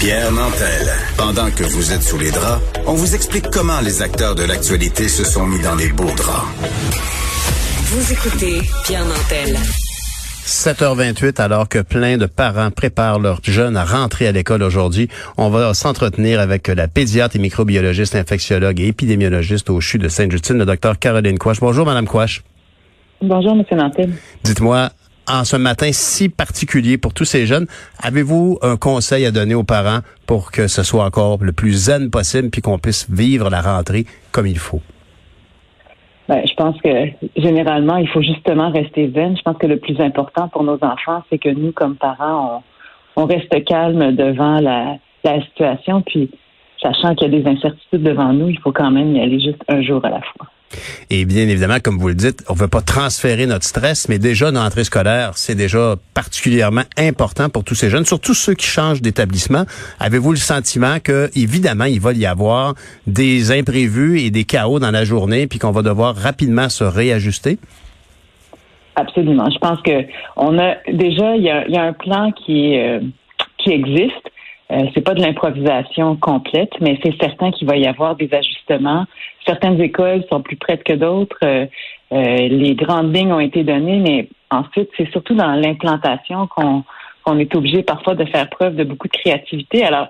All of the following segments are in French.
Pierre Nantel. Pendant que vous êtes sous les draps, on vous explique comment les acteurs de l'actualité se sont mis dans les beaux draps. Vous écoutez Pierre Nantel. 7h28, alors que plein de parents préparent leurs jeunes à rentrer à l'école aujourd'hui, on va s'entretenir avec la pédiatre et microbiologiste, infectiologue et épidémiologiste au CHU de Sainte-Justine, le docteur Caroline Quash. Bonjour, Madame Quash. Bonjour, Monsieur Nantel. Dites-moi, en ce matin si particulier pour tous ces jeunes, avez-vous un conseil à donner aux parents pour que ce soit encore le plus zen possible puis qu'on puisse vivre la rentrée comme il faut? Ben, je pense que généralement, il faut justement rester zen. Je pense que le plus important pour nos enfants, c'est que nous, comme parents, on, reste calme devant la, la situation. Puis, sachant qu'il y a des incertitudes devant nous, il faut quand même y aller juste un jour à la fois. Et bien évidemment, comme vous le dites, on veut pas transférer notre stress, mais déjà dans l'entrée scolaire, c'est déjà particulièrement important pour tous ces jeunes, surtout ceux qui changent d'établissement. Avez-vous le sentiment que, évidemment, il va y avoir des imprévus et des chaos dans la journée, puis qu'on va devoir rapidement se réajuster? Absolument. Je pense que on a déjà il y a, un plan qui euh, qui existe. Euh, c'est pas de l'improvisation complète, mais c'est certain qu'il va y avoir des ajustements. Certaines écoles sont plus prêtes que d'autres. Euh, euh, les grandes lignes ont été données, mais ensuite, c'est surtout dans l'implantation qu'on est obligé parfois de faire preuve de beaucoup de créativité. Alors,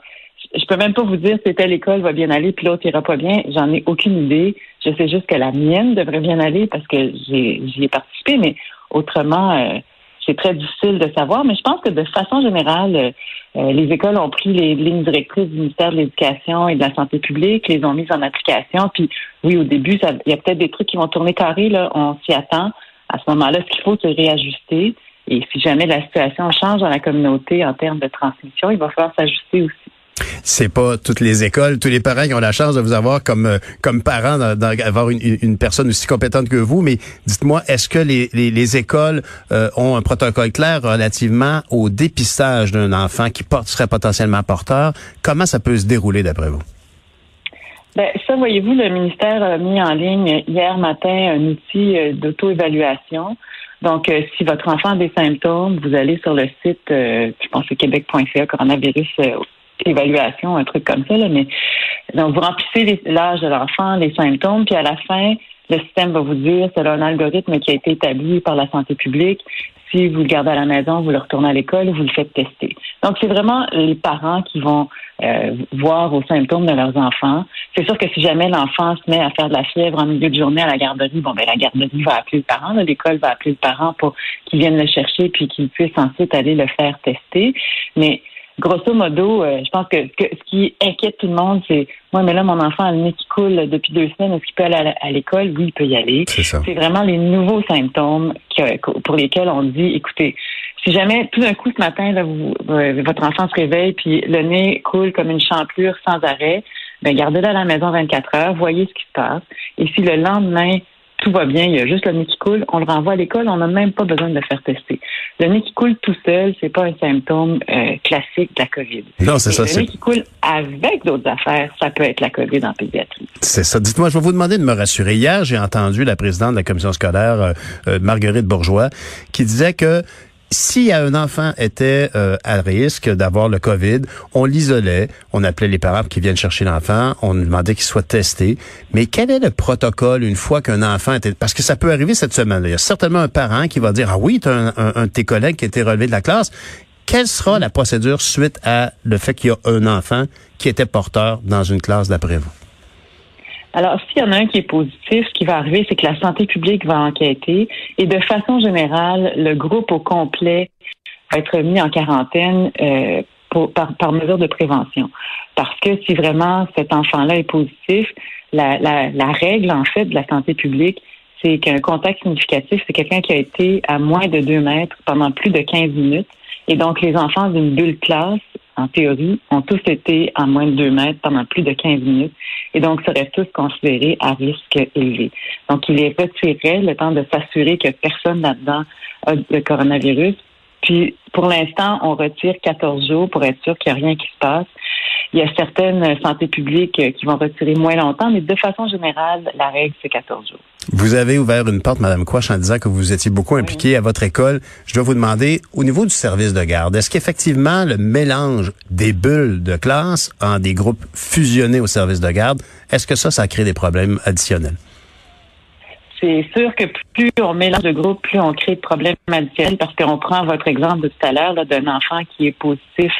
je peux même pas vous dire si telle école va bien aller puis l'autre ira pas bien. J'en ai aucune idée. Je sais juste que la mienne devrait bien aller parce que j'y ai participé, mais autrement, c'est très difficile de savoir, mais je pense que de façon générale, euh, euh, les écoles ont pris les lignes directrices du ministère de l'Éducation et de la Santé publique, les ont mises en application. Puis oui, au début, il y a peut-être des trucs qui vont tourner carré, là, on s'y attend. À ce moment-là, ce qu'il faut, c'est réajuster. Et si jamais la situation change dans la communauté en termes de transmission, il va falloir s'ajuster aussi c'est pas toutes les écoles, tous les parents qui ont la chance de vous avoir comme euh, comme parents, d'avoir une, personne aussi compétente que vous. Mais dites-moi, est-ce que les, les, écoles euh, ont un protocole clair relativement au dépistage d'un enfant qui serait potentiellement porteur? Comment ça peut se dérouler d'après vous? Ben, ça, voyez-vous, le ministère a mis en ligne hier matin un outil euh, d'auto-évaluation. Donc, si votre enfant a des symptômes, vous allez sur le site, je pense que québec.ca, coronavirus évaluation, un truc comme ça, là, mais donc vous remplissez l'âge de l'enfant, les symptômes, puis à la fin, le système va vous dire, c'est un algorithme qui a été établi par la santé publique. Si vous le gardez à la maison, vous le retournez à l'école, vous le faites tester. Donc, c'est vraiment les parents qui vont euh, voir aux symptômes de leurs enfants. C'est sûr que si jamais l'enfant se met à faire de la fièvre en milieu de journée à la garderie, bon, ben la garderie va appeler le parent, l'école va appeler le parent pour qu'il vienne le chercher puis qu'il puisse ensuite aller le faire tester. Mais grosso modo, euh, je pense que, ce qui inquiète tout le monde, c'est moi, mais là, mon enfant a le nez qui coule depuis deux semaines. Est-ce qu'il peut aller à l'école? Oui, il peut y aller. C'est vraiment les nouveaux symptômes pour lesquels on dit, écoutez, si jamais tout d'un coup ce matin, là, vous, euh, votre enfant se réveille puis le nez coule comme une champlure sans arrêt, ben gardez-le à la maison 24 heures, voyez ce qui se passe. Et si le lendemain tout va bien, il y a juste le nez qui coule, on le renvoie à l'école, on n'a même pas besoin de le faire tester. Le nez qui coule tout seul, c'est pas un symptôme euh, classique de la COVID. Non, c'est ça. Le nez qui coule avec d'autres affaires, ça peut être la COVID en pédiatrie. C'est ça. Dites-moi, je vais vous demander de me rassurer. Hier, j'ai entendu la présidente de la commission scolaire, euh, euh, Marguerite Bourgeois, qui disait que si un enfant était euh, à risque d'avoir le COVID, on l'isolait, on appelait les parents qui viennent chercher l'enfant, on demandait qu'il soit testé. Mais quel est le protocole une fois qu'un enfant était... Parce que ça peut arriver cette semaine. Il y a certainement un parent qui va dire, ah oui, tu un, un, de tes collègues qui a été relevé de la classe. Quelle sera la procédure suite à le fait qu'il y a un enfant qui était porteur dans une classe d'après vous? Alors, s'il y en a un qui est positif, ce qui va arriver, c'est que la santé publique va enquêter et de façon générale, le groupe au complet va être mis en quarantaine euh, par, mesure de prévention. Parce que si vraiment cet enfant-là est positif, la, la règle, en fait, de la santé publique, c'est qu'un contact significatif, c'est quelqu'un qui a été à moins de deux mètres pendant plus de 15 minutes Et donc, les enfants d'une bulle classe, en théorie, ont tous été à moins de 2 mètres pendant plus de 15 minutes et donc seraient tous considérés à risque élevé. Donc, il les retirerait le temps de s'assurer que personne là-dedans a le coronavirus. Puis, pour l'instant, on retire 14 jours pour être sûr qu'il n'y a rien qui se passe. Il y a certaines santé publiques qui vont retirer moins longtemps, mais de façon générale, la règle, c'est 14 jours. Vous avez ouvert une porte, Madame Quash, en disant que vous étiez beaucoup impliquée à votre école. Je dois vous demander, au niveau du service de garde, est-ce qu'effectivement le mélange des bulles de classe en des groupes fusionnés au service de garde, est-ce que ça, ça crée des problèmes additionnels? C'est sûr que plus on mélange de groupes, plus on crée de problèmes additionnels parce qu'on prend votre exemple de tout à l'heure d'un enfant qui est positif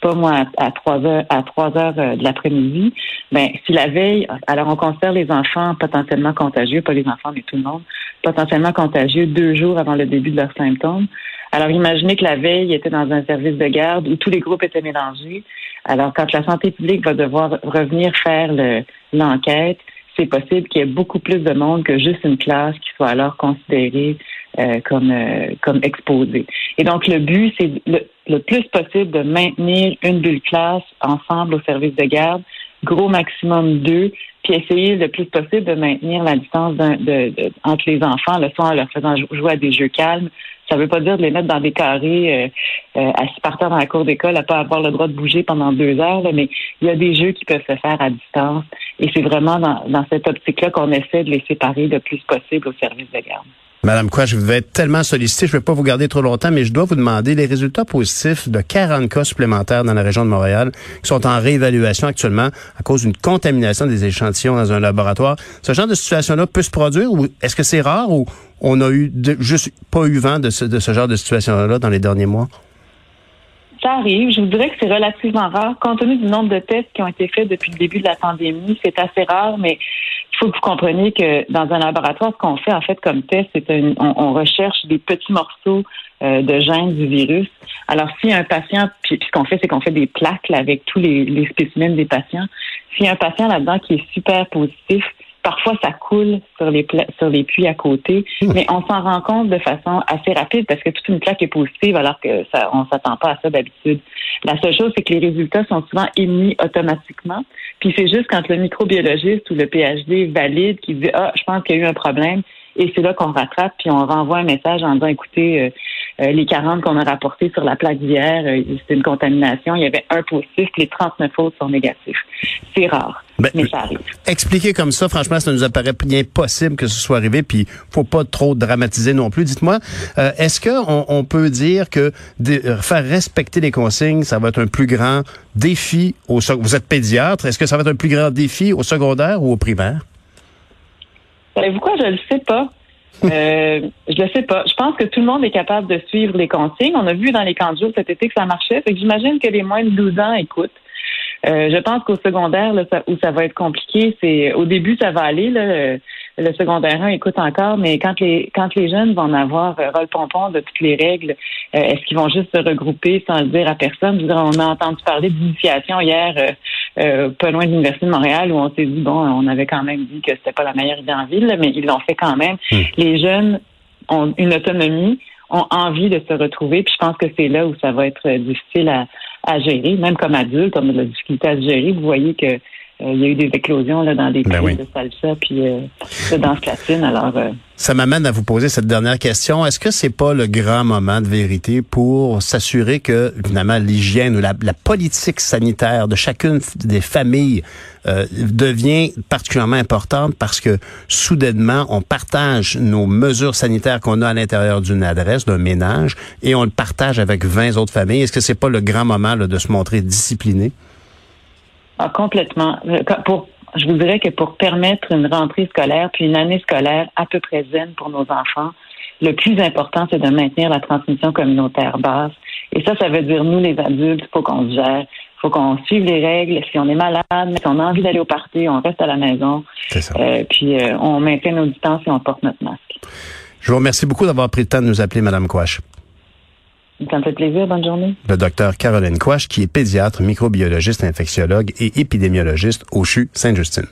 pas moi, à trois heures, à trois heures euh, de l'après-midi, ben, si la veille, alors on considère les enfants potentiellement contagieux, pas les enfants, mais tout le monde, potentiellement contagieux deux jours avant le début de leurs symptômes. Alors, imaginez que la veille était dans un service de garde où tous les groupes étaient mélangés. Alors, quand la santé publique va devoir revenir faire l'enquête, c'est possible qu'il y ait beaucoup plus de monde que juste une classe qui soit alors considérée euh, comme euh, comme exposée. Et donc le but c'est le, le, plus possible de maintenir une bulle classe ensemble au service de garde, gros maximum deux, puis essayer le plus possible de maintenir la distance de, entre les enfants, le soir en leur faisant jouer à des jeux calmes. Ça ne veut pas dire de les mettre dans des carrés euh, euh, assis par terre dans la cour d'école à pas avoir le droit de bouger pendant deux heures, mais il y a des jeux qui peuvent se faire à distance. Et c'est vraiment dans, dans cette optique-là qu'on essaie de les séparer le plus possible au service de garde. Madame Quoi, je vais être tellement sollicité, je ne vais pas vous garder trop longtemps, mais je dois vous demander les résultats positifs de 40 cas supplémentaires dans la région de Montréal qui sont en réévaluation actuellement à cause d'une contamination des échantillons dans un laboratoire. Ce genre de situation-là peut se produire ou est-ce que c'est rare ou on a eu juste pas eu vent de ce, de ce genre de situation-là dans les derniers mois? Ça arrive. Je vous dirais que c'est relativement rare. Compte tenu du nombre de tests qui ont été faits depuis le début de la pandémie, c'est assez rare, mais faut que vous compreniez que dans un laboratoire, ce qu'on fait en fait comme test, c'est on, recherche des petits morceaux euh, de gènes du virus. Alors, si un patient, puis, ce qu'on fait, c'est qu'on fait des plaques avec tous les, les spécimens des patients. A un patient là-dedans qui est super positif, Parfois, ça coule sur les, sur les puits à côté, hmm. mais on s'en rend compte de façon assez rapide parce que toute une plaque est positive alors que ça, on s'attend pas à ça d'habitude. La seule chose, c'est que les résultats sont souvent émis automatiquement. Puis c'est juste quand le microbiologiste ou le PhD valide qui dit ah, je pense qu'il y a eu un problème, et c'est là qu'on rattrape, puis on renvoie un message en disant, écoutez, euh, euh, les 40 qu'on a rapportés sur la plaque d'hier, euh, c'est une contamination. Il y avait un positif, les 39 autres sont négatifs. C'est rare. Ben, mais ça arrive. Expliquer comme ça, franchement, ça nous apparaît bien possible que ce soit arrivé, puis faut pas trop dramatiser non plus. Dites-moi, est-ce qu'on on peut dire que faire respecter les consignes, ça va être un plus grand défi au Vous êtes pédiatre, est-ce que ça va être un plus grand défi au secondaire ou au primaire? Savez-vous quoi? Je le sais pas. Euh, je le sais pas. Je pense que tout le monde est capable de suivre les consignes. On a vu dans les camps de jour cet été que ça marchait. Fait que j'imagine que les moins de 12 ans écoutent. Euh, je pense qu'au secondaire, là, où ça va être compliqué, c'est au début ça va aller. Là, le secondaire 1 écoute encore, mais quand les quand les jeunes vont avoir euh, rôle pompon de toutes les règles, euh, est-ce qu'ils vont juste se regrouper sans le dire à personne? on a entendu parler d'initiation hier, euh, pas loin de l'Université de Montréal, où on s'est dit, bon, on avait quand même dit que c'était pas la meilleure idée en ville, mais ils l'ont fait quand même. Hmm. Les jeunes ont une autonomie, ont envie de se retrouver, puis je pense que c'est là où ça va être difficile à, à gérer, même comme adulte, on a de la difficulté à se gérer. Vous voyez que il y a eu des éclosions là, dans des ben de salsa puis euh, de danse latine. Alors, euh, ça m'amène à vous poser cette dernière question. Est-ce que c'est pas le grand moment de vérité pour s'assurer que, évidemment, l'hygiène ou la, politique sanitaire de chacune des familles devient particulièrement importante parce que soudainement, on partage nos mesures sanitaires qu'on a à l'intérieur d'une adresse, d'un ménage, et on le partage avec 20 autres familles? Est-ce que c'est pas le grand moment là, de se montrer discipliné? Ah, complètement. Euh, pour, je vous dirais que pour permettre une rentrée scolaire puis une année scolaire à peu près zen pour nos enfants, le plus important, c'est de maintenir la transmission communautaire basse. Et ça, ça veut dire, nous, les adultes, il faut qu'on se gère. Il faut qu'on suive les règles. Si on est malade, si on a envie d'aller au party, on reste à la maison. Ça. Euh, puis euh, on maintient nos distances et on porte notre masque. Je vous remercie beaucoup d'avoir pris le temps de nous appeler, Madame Quash. Plaisir. Bonne journée. Le docteur Caroline Quash, qui est pédiatre, microbiologiste, infectiologue et épidémiologiste au CHU Sainte-Justine.